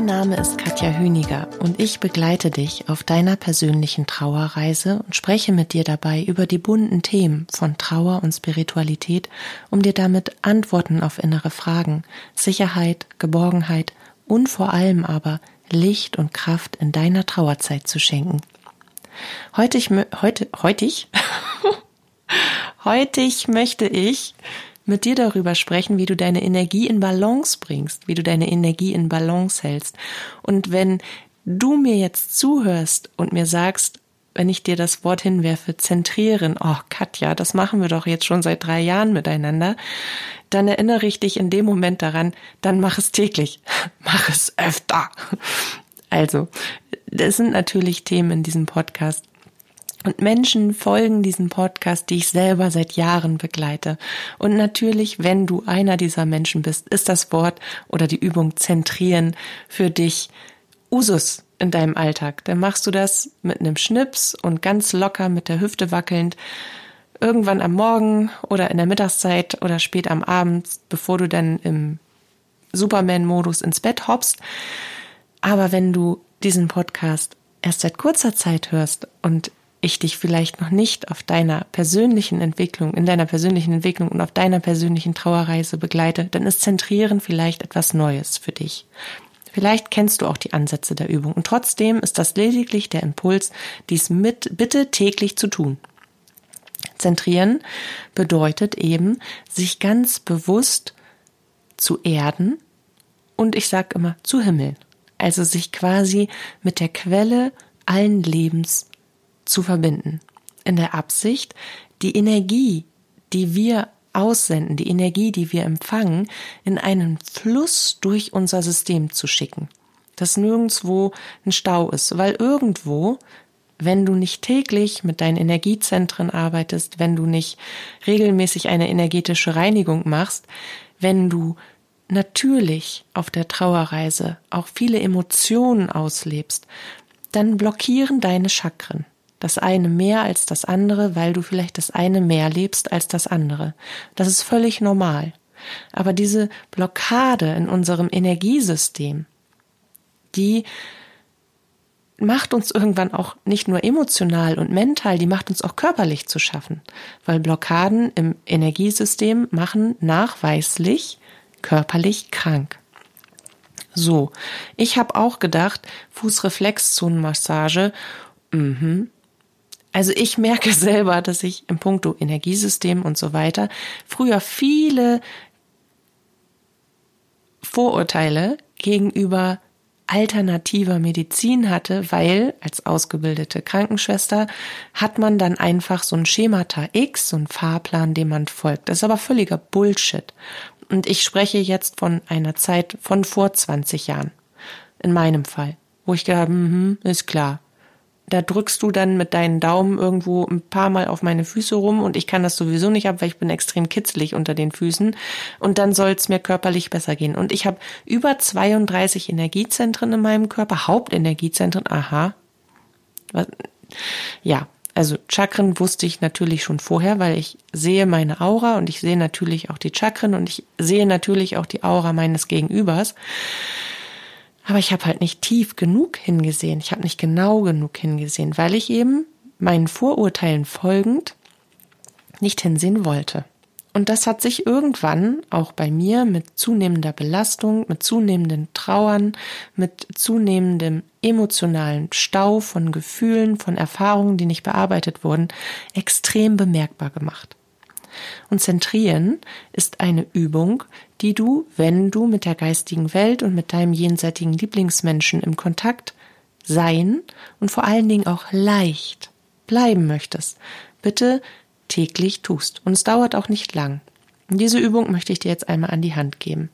Name ist Katja Hüniger und ich begleite dich auf deiner persönlichen Trauerreise und spreche mit dir dabei über die bunten Themen von Trauer und Spiritualität, um dir damit Antworten auf innere Fragen, Sicherheit, Geborgenheit und vor allem aber Licht und Kraft in deiner Trauerzeit zu schenken. Heute, ich, heute, heute möchte ich mit dir darüber sprechen, wie du deine Energie in Balance bringst, wie du deine Energie in Balance hältst. Und wenn du mir jetzt zuhörst und mir sagst, wenn ich dir das Wort hinwerfe, zentrieren, oh Katja, das machen wir doch jetzt schon seit drei Jahren miteinander, dann erinnere ich dich in dem Moment daran, dann mach es täglich, mach es öfter. Also, das sind natürlich Themen in diesem Podcast, und Menschen folgen diesem Podcast, die ich selber seit Jahren begleite. Und natürlich, wenn du einer dieser Menschen bist, ist das Wort oder die Übung zentrieren für dich Usus in deinem Alltag. Dann machst du das mit einem Schnips und ganz locker mit der Hüfte wackelnd irgendwann am Morgen oder in der Mittagszeit oder spät am Abend, bevor du dann im Superman-Modus ins Bett hoppst. Aber wenn du diesen Podcast erst seit kurzer Zeit hörst und ich dich vielleicht noch nicht auf deiner persönlichen Entwicklung, in deiner persönlichen Entwicklung und auf deiner persönlichen Trauerreise begleite, dann ist Zentrieren vielleicht etwas Neues für dich. Vielleicht kennst du auch die Ansätze der Übung und trotzdem ist das lediglich der Impuls, dies mit bitte täglich zu tun. Zentrieren bedeutet eben, sich ganz bewusst zu erden und ich sag immer zu himmeln. Also sich quasi mit der Quelle allen Lebens zu verbinden. In der Absicht, die Energie, die wir aussenden, die Energie, die wir empfangen, in einen Fluss durch unser System zu schicken. Dass nirgendwo ein Stau ist, weil irgendwo, wenn du nicht täglich mit deinen Energiezentren arbeitest, wenn du nicht regelmäßig eine energetische Reinigung machst, wenn du natürlich auf der Trauerreise auch viele Emotionen auslebst, dann blockieren deine Chakren das eine mehr als das andere, weil du vielleicht das eine mehr lebst als das andere. Das ist völlig normal. Aber diese Blockade in unserem Energiesystem, die macht uns irgendwann auch nicht nur emotional und mental, die macht uns auch körperlich zu schaffen, weil Blockaden im Energiesystem machen nachweislich körperlich krank. So, ich habe auch gedacht, Fußreflexzonenmassage, mhm, also ich merke selber, dass ich im Punkto Energiesystem und so weiter früher viele Vorurteile gegenüber alternativer Medizin hatte, weil als ausgebildete Krankenschwester hat man dann einfach so ein Schemata X, so ein Fahrplan, dem man folgt. Das ist aber völliger Bullshit. Und ich spreche jetzt von einer Zeit von vor 20 Jahren. In meinem Fall. Wo ich gedacht, mhm, ist klar, da drückst du dann mit deinen Daumen irgendwo ein paar Mal auf meine Füße rum und ich kann das sowieso nicht ab, weil ich bin extrem kitzelig unter den Füßen und dann soll es mir körperlich besser gehen. Und ich habe über 32 Energiezentren in meinem Körper, Hauptenergiezentren, aha. Ja, also Chakren wusste ich natürlich schon vorher, weil ich sehe meine Aura und ich sehe natürlich auch die Chakren und ich sehe natürlich auch die Aura meines Gegenübers. Aber ich habe halt nicht tief genug hingesehen. Ich habe nicht genau genug hingesehen, weil ich eben meinen Vorurteilen folgend nicht hinsehen wollte. Und das hat sich irgendwann auch bei mir mit zunehmender Belastung, mit zunehmenden Trauern, mit zunehmendem emotionalen Stau von Gefühlen, von Erfahrungen, die nicht bearbeitet wurden, extrem bemerkbar gemacht. Und Zentrieren ist eine Übung, die du, wenn du mit der geistigen Welt und mit deinem jenseitigen Lieblingsmenschen im Kontakt sein und vor allen Dingen auch leicht bleiben möchtest, bitte täglich tust. Und es dauert auch nicht lang. Diese Übung möchte ich dir jetzt einmal an die Hand geben.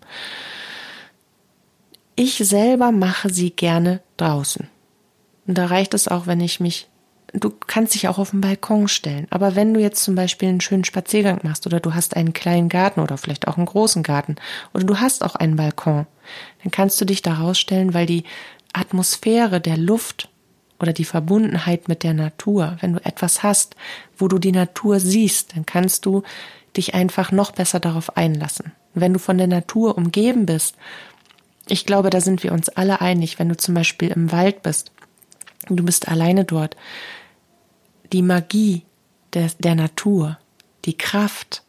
Ich selber mache sie gerne draußen. Und da reicht es auch, wenn ich mich du kannst dich auch auf den Balkon stellen. Aber wenn du jetzt zum Beispiel einen schönen Spaziergang machst oder du hast einen kleinen Garten oder vielleicht auch einen großen Garten oder du hast auch einen Balkon, dann kannst du dich da rausstellen, weil die Atmosphäre der Luft oder die Verbundenheit mit der Natur, wenn du etwas hast, wo du die Natur siehst, dann kannst du dich einfach noch besser darauf einlassen. Wenn du von der Natur umgeben bist, ich glaube, da sind wir uns alle einig, wenn du zum Beispiel im Wald bist, du bist alleine dort, die Magie der, der Natur, die Kraft,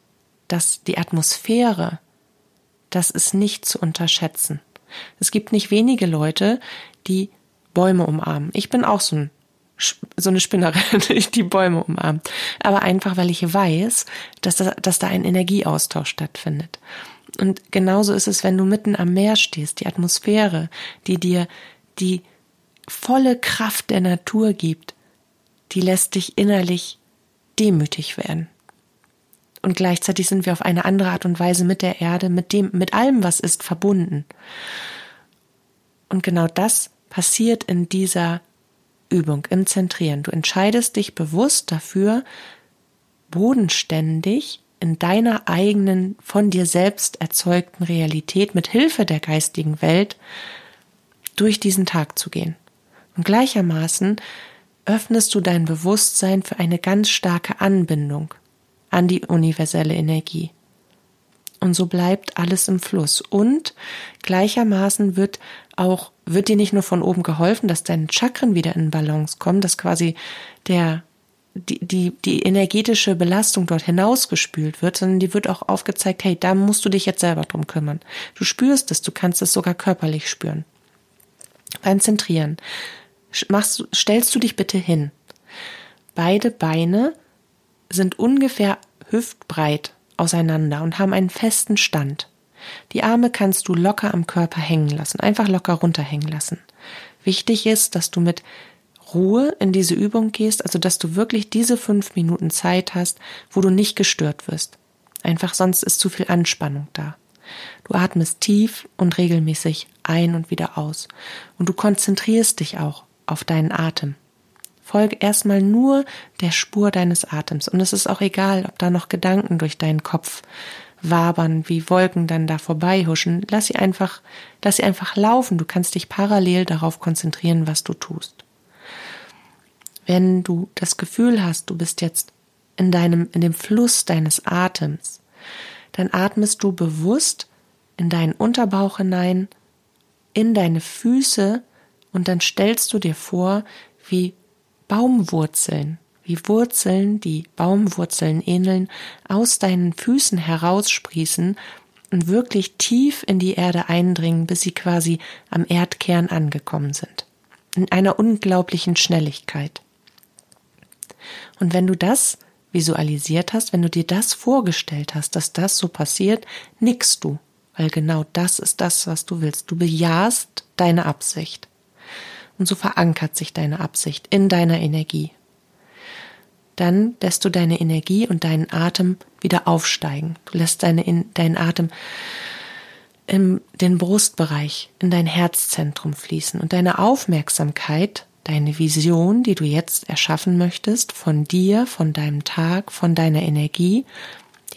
das, die Atmosphäre, das ist nicht zu unterschätzen. Es gibt nicht wenige Leute, die Bäume umarmen. Ich bin auch so, ein, so eine Spinnerin, die Bäume umarmt. Aber einfach, weil ich weiß, dass da, dass da ein Energieaustausch stattfindet. Und genauso ist es, wenn du mitten am Meer stehst, die Atmosphäre, die dir die volle Kraft der Natur gibt, die lässt dich innerlich demütig werden. Und gleichzeitig sind wir auf eine andere Art und Weise mit der Erde, mit dem, mit allem, was ist, verbunden. Und genau das passiert in dieser Übung, im Zentrieren. Du entscheidest dich bewusst dafür, bodenständig in deiner eigenen, von dir selbst erzeugten Realität mit Hilfe der geistigen Welt durch diesen Tag zu gehen. Und gleichermaßen öffnest du dein Bewusstsein für eine ganz starke Anbindung an die universelle Energie. Und so bleibt alles im Fluss. Und gleichermaßen wird auch, wird dir nicht nur von oben geholfen, dass deine Chakren wieder in Balance kommen, dass quasi der, die, die, die energetische Belastung dort hinausgespült wird, sondern dir wird auch aufgezeigt, hey, da musst du dich jetzt selber drum kümmern. Du spürst es, du kannst es sogar körperlich spüren. Beim Zentrieren machst, stellst du dich bitte hin. Beide Beine sind ungefähr hüftbreit auseinander und haben einen festen Stand. Die Arme kannst du locker am Körper hängen lassen, einfach locker runterhängen lassen. Wichtig ist, dass du mit Ruhe in diese Übung gehst, also dass du wirklich diese fünf Minuten Zeit hast, wo du nicht gestört wirst. Einfach sonst ist zu viel Anspannung da. Du atmest tief und regelmäßig ein und wieder aus. Und du konzentrierst dich auch auf deinen Atem. Folge erstmal nur der Spur deines Atems. Und es ist auch egal, ob da noch Gedanken durch deinen Kopf wabern, wie Wolken dann da vorbeihuschen. Lass sie einfach, lass sie einfach laufen. Du kannst dich parallel darauf konzentrieren, was du tust. Wenn du das Gefühl hast, du bist jetzt in deinem, in dem Fluss deines Atems, dann atmest du bewusst in deinen Unterbauch hinein, in deine Füße und dann stellst du dir vor, wie Baumwurzeln, wie Wurzeln, die Baumwurzeln ähneln, aus deinen Füßen heraussprießen und wirklich tief in die Erde eindringen, bis sie quasi am Erdkern angekommen sind. In einer unglaublichen Schnelligkeit. Und wenn du das visualisiert hast, wenn du dir das vorgestellt hast, dass das so passiert, nickst du, weil genau das ist das, was du willst. Du bejahst deine Absicht. Und so verankert sich deine Absicht in deiner Energie. Dann lässt du deine Energie und deinen Atem wieder aufsteigen. Du lässt deine, in, deinen Atem in den Brustbereich, in dein Herzzentrum fließen und deine Aufmerksamkeit, deine Vision, die du jetzt erschaffen möchtest, von dir, von deinem Tag, von deiner Energie,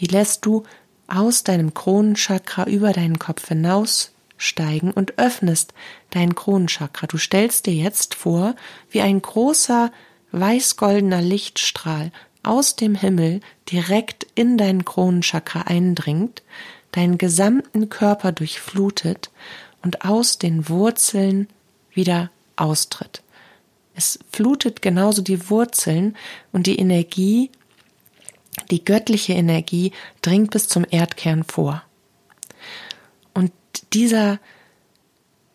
die lässt du aus deinem Kronenchakra über deinen Kopf hinaus steigen und öffnest dein Kronenchakra. Du stellst dir jetzt vor, wie ein großer weißgoldener Lichtstrahl aus dem Himmel direkt in dein Kronenchakra eindringt, deinen gesamten Körper durchflutet und aus den Wurzeln wieder austritt. Es flutet genauso die Wurzeln und die Energie, die göttliche Energie dringt bis zum Erdkern vor dieser,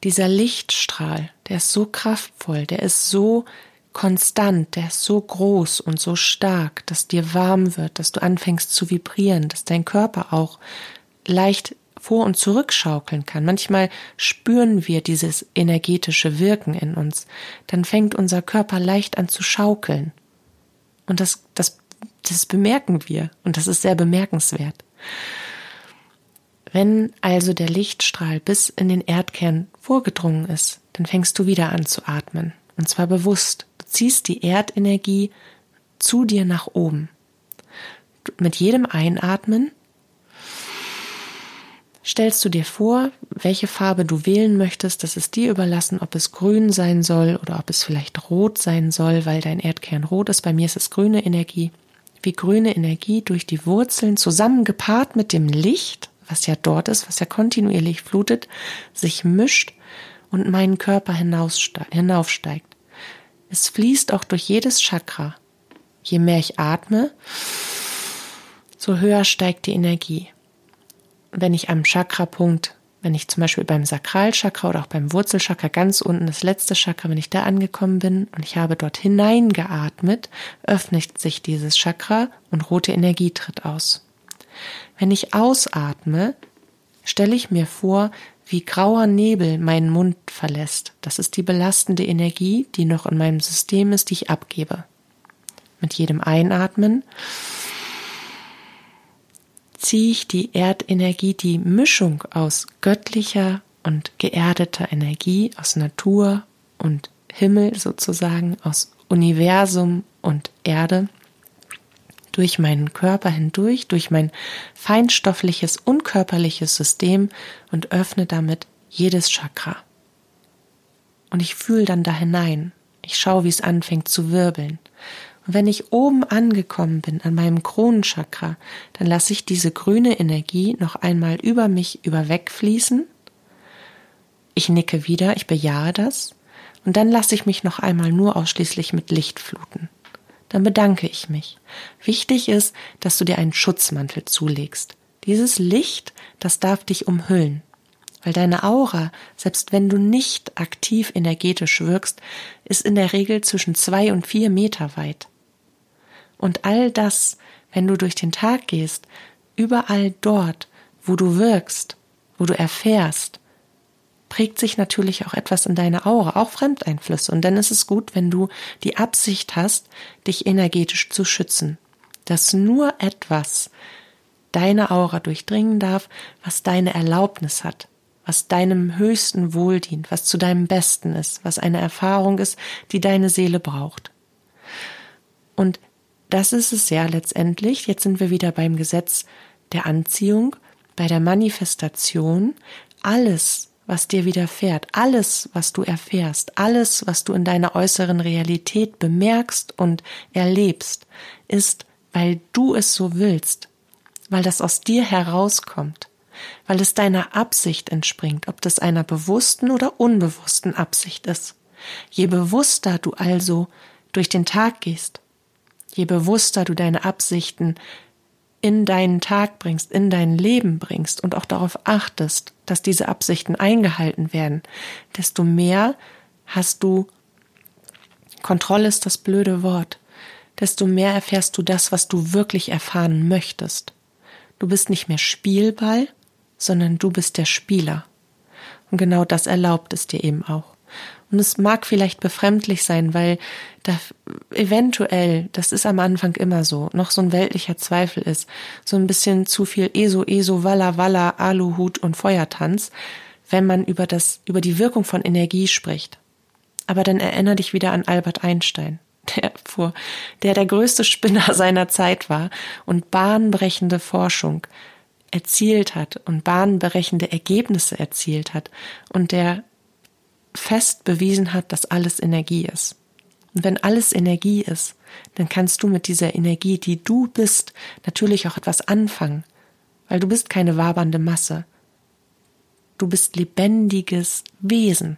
dieser Lichtstrahl, der ist so kraftvoll, der ist so konstant, der ist so groß und so stark, dass dir warm wird, dass du anfängst zu vibrieren, dass dein Körper auch leicht vor und zurückschaukeln kann. Manchmal spüren wir dieses energetische Wirken in uns. Dann fängt unser Körper leicht an zu schaukeln. Und das, das, das bemerken wir. Und das ist sehr bemerkenswert. Wenn also der Lichtstrahl bis in den Erdkern vorgedrungen ist, dann fängst du wieder an zu atmen. Und zwar bewusst. Du ziehst die Erdenergie zu dir nach oben. Mit jedem Einatmen stellst du dir vor, welche Farbe du wählen möchtest. Das ist dir überlassen, ob es grün sein soll oder ob es vielleicht rot sein soll, weil dein Erdkern rot ist. Bei mir ist es grüne Energie. Wie grüne Energie durch die Wurzeln zusammengepaart mit dem Licht, was ja dort ist, was ja kontinuierlich flutet, sich mischt und meinen Körper hinaufsteigt. Es fließt auch durch jedes Chakra. Je mehr ich atme, so höher steigt die Energie. Wenn ich am Chakrapunkt, wenn ich zum Beispiel beim Sakralchakra oder auch beim Wurzelchakra ganz unten, das letzte Chakra, wenn ich da angekommen bin und ich habe dort hineingeatmet, öffnet sich dieses Chakra und rote Energie tritt aus. Wenn ich ausatme, stelle ich mir vor, wie grauer Nebel meinen Mund verlässt. Das ist die belastende Energie, die noch in meinem System ist, die ich abgebe. Mit jedem Einatmen ziehe ich die Erdenergie, die Mischung aus göttlicher und geerdeter Energie, aus Natur und Himmel sozusagen, aus Universum und Erde, durch meinen Körper hindurch, durch mein feinstoffliches, unkörperliches System und öffne damit jedes Chakra. Und ich fühle dann da hinein. Ich schaue, wie es anfängt zu wirbeln. Und wenn ich oben angekommen bin an meinem Kronenchakra, dann lasse ich diese grüne Energie noch einmal über mich überwegfließen. Ich nicke wieder, ich bejahe das. Und dann lasse ich mich noch einmal nur ausschließlich mit Licht fluten dann bedanke ich mich. Wichtig ist, dass du dir einen Schutzmantel zulegst. Dieses Licht, das darf dich umhüllen. Weil deine Aura, selbst wenn du nicht aktiv energetisch wirkst, ist in der Regel zwischen zwei und vier Meter weit. Und all das, wenn du durch den Tag gehst, überall dort, wo du wirkst, wo du erfährst, prägt sich natürlich auch etwas in deine Aura, auch Fremdeinflüsse. Und dann ist es gut, wenn du die Absicht hast, dich energetisch zu schützen. Dass nur etwas deine Aura durchdringen darf, was deine Erlaubnis hat, was deinem höchsten Wohl dient, was zu deinem Besten ist, was eine Erfahrung ist, die deine Seele braucht. Und das ist es ja letztendlich. Jetzt sind wir wieder beim Gesetz der Anziehung, bei der Manifestation. Alles, was dir widerfährt, alles, was du erfährst, alles, was du in deiner äußeren Realität bemerkst und erlebst, ist, weil du es so willst, weil das aus dir herauskommt, weil es deiner Absicht entspringt, ob das einer bewussten oder unbewussten Absicht ist. Je bewusster du also durch den Tag gehst, je bewusster du deine Absichten in deinen Tag bringst, in dein Leben bringst und auch darauf achtest, dass diese Absichten eingehalten werden, desto mehr hast du Kontrolle ist das blöde Wort, desto mehr erfährst du das, was du wirklich erfahren möchtest. Du bist nicht mehr Spielball, sondern du bist der Spieler. Und genau das erlaubt es dir eben auch. Und es mag vielleicht befremdlich sein, weil da eventuell, das ist am Anfang immer so, noch so ein weltlicher Zweifel ist, so ein bisschen zu viel ESO, ESO, Walla, Walla, Aluhut und Feuertanz, wenn man über das, über die Wirkung von Energie spricht. Aber dann erinnere dich wieder an Albert Einstein, der vor, der der größte Spinner seiner Zeit war und bahnbrechende Forschung erzielt hat und bahnbrechende Ergebnisse erzielt hat und der fest bewiesen hat, dass alles Energie ist. Und wenn alles Energie ist, dann kannst du mit dieser Energie, die du bist, natürlich auch etwas anfangen, weil du bist keine wabernde Masse. Du bist lebendiges Wesen.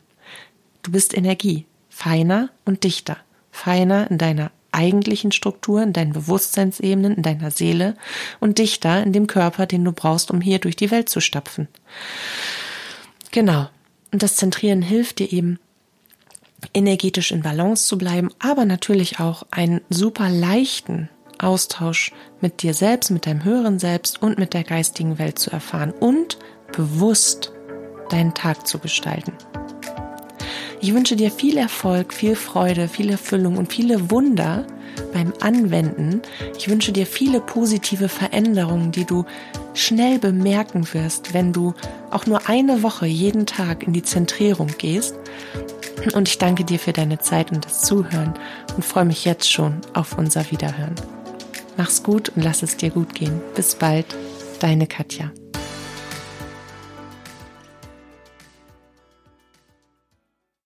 Du bist Energie, feiner und dichter, feiner in deiner eigentlichen Struktur, in deinen Bewusstseinsebenen, in deiner Seele und dichter in dem Körper, den du brauchst, um hier durch die Welt zu stapfen. Genau. Und das Zentrieren hilft dir eben, energetisch in Balance zu bleiben, aber natürlich auch einen super leichten Austausch mit dir selbst, mit deinem höheren Selbst und mit der geistigen Welt zu erfahren und bewusst deinen Tag zu gestalten. Ich wünsche dir viel Erfolg, viel Freude, viel Erfüllung und viele Wunder beim Anwenden. Ich wünsche dir viele positive Veränderungen, die du schnell bemerken wirst, wenn du auch nur eine Woche jeden Tag in die Zentrierung gehst Und ich danke dir für deine Zeit und das Zuhören und freue mich jetzt schon auf unser Wiederhören. Mach's gut und lass es dir gut gehen. Bis bald, deine Katja.